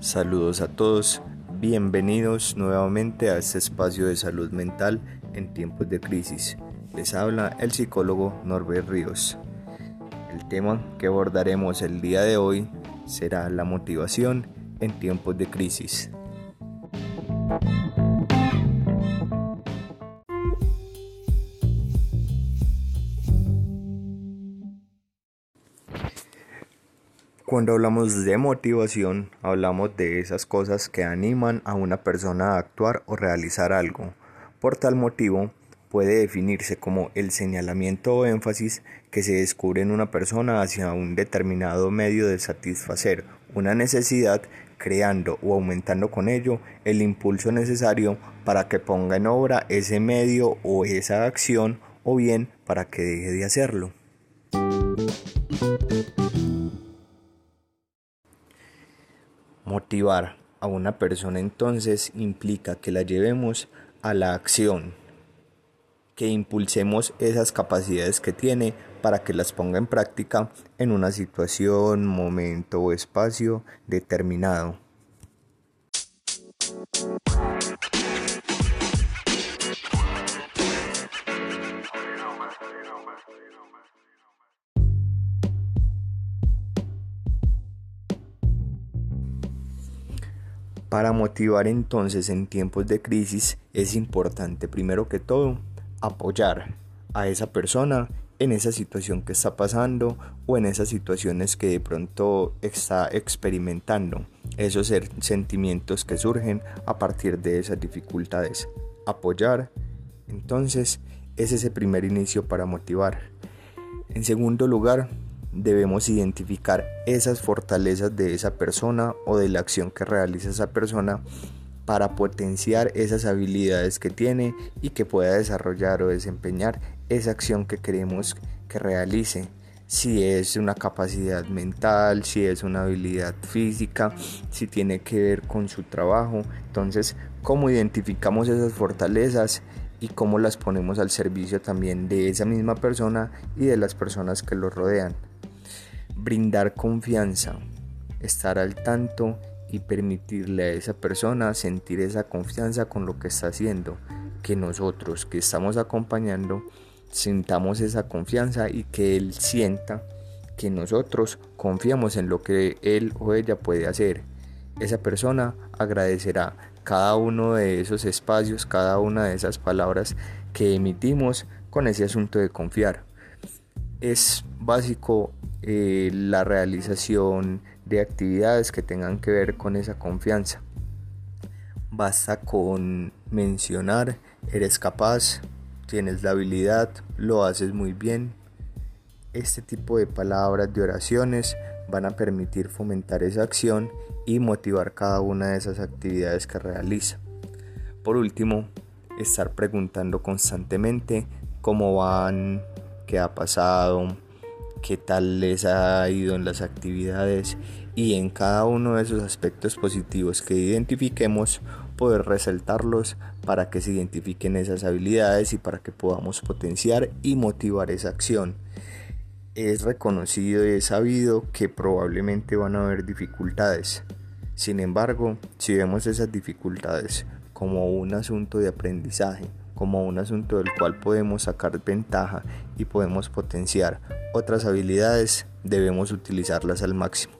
Saludos a todos, bienvenidos nuevamente a este espacio de salud mental en tiempos de crisis. Les habla el psicólogo Norbert Ríos. El tema que abordaremos el día de hoy será la motivación en tiempos de crisis. Cuando hablamos de motivación, hablamos de esas cosas que animan a una persona a actuar o realizar algo. Por tal motivo, puede definirse como el señalamiento o énfasis que se descubre en una persona hacia un determinado medio de satisfacer una necesidad, creando o aumentando con ello el impulso necesario para que ponga en obra ese medio o esa acción o bien para que deje de hacerlo. Motivar a una persona entonces implica que la llevemos a la acción, que impulsemos esas capacidades que tiene para que las ponga en práctica en una situación, momento o espacio determinado. Para motivar entonces en tiempos de crisis es importante primero que todo apoyar a esa persona en esa situación que está pasando o en esas situaciones que de pronto está experimentando, esos sentimientos que surgen a partir de esas dificultades. Apoyar, entonces, es ese primer inicio para motivar. En segundo lugar, debemos identificar esas fortalezas de esa persona o de la acción que realiza esa persona para potenciar esas habilidades que tiene y que pueda desarrollar o desempeñar esa acción que queremos que realice. Si es una capacidad mental, si es una habilidad física, si tiene que ver con su trabajo. Entonces, ¿cómo identificamos esas fortalezas y cómo las ponemos al servicio también de esa misma persona y de las personas que lo rodean? Brindar confianza, estar al tanto y permitirle a esa persona sentir esa confianza con lo que está haciendo, que nosotros que estamos acompañando sintamos esa confianza y que él sienta que nosotros confiamos en lo que él o ella puede hacer. Esa persona agradecerá cada uno de esos espacios, cada una de esas palabras que emitimos con ese asunto de confiar. Es básico eh, la realización de actividades que tengan que ver con esa confianza. Basta con mencionar, eres capaz, tienes la habilidad, lo haces muy bien. Este tipo de palabras, de oraciones, van a permitir fomentar esa acción y motivar cada una de esas actividades que realiza. Por último, estar preguntando constantemente cómo van, qué ha pasado, qué tal les ha ido en las actividades y en cada uno de esos aspectos positivos que identifiquemos poder resaltarlos para que se identifiquen esas habilidades y para que podamos potenciar y motivar esa acción. Es reconocido y es sabido que probablemente van a haber dificultades. Sin embargo, si vemos esas dificultades como un asunto de aprendizaje, como un asunto del cual podemos sacar ventaja y podemos potenciar otras habilidades, debemos utilizarlas al máximo.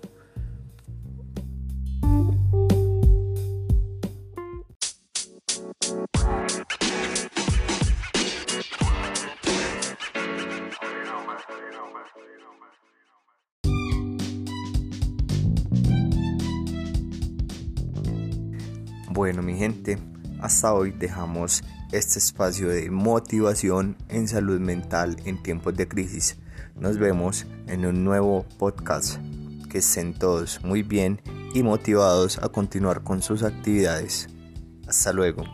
Bueno mi gente, hasta hoy dejamos este espacio de motivación en salud mental en tiempos de crisis. Nos vemos en un nuevo podcast. Que estén todos muy bien y motivados a continuar con sus actividades. Hasta luego.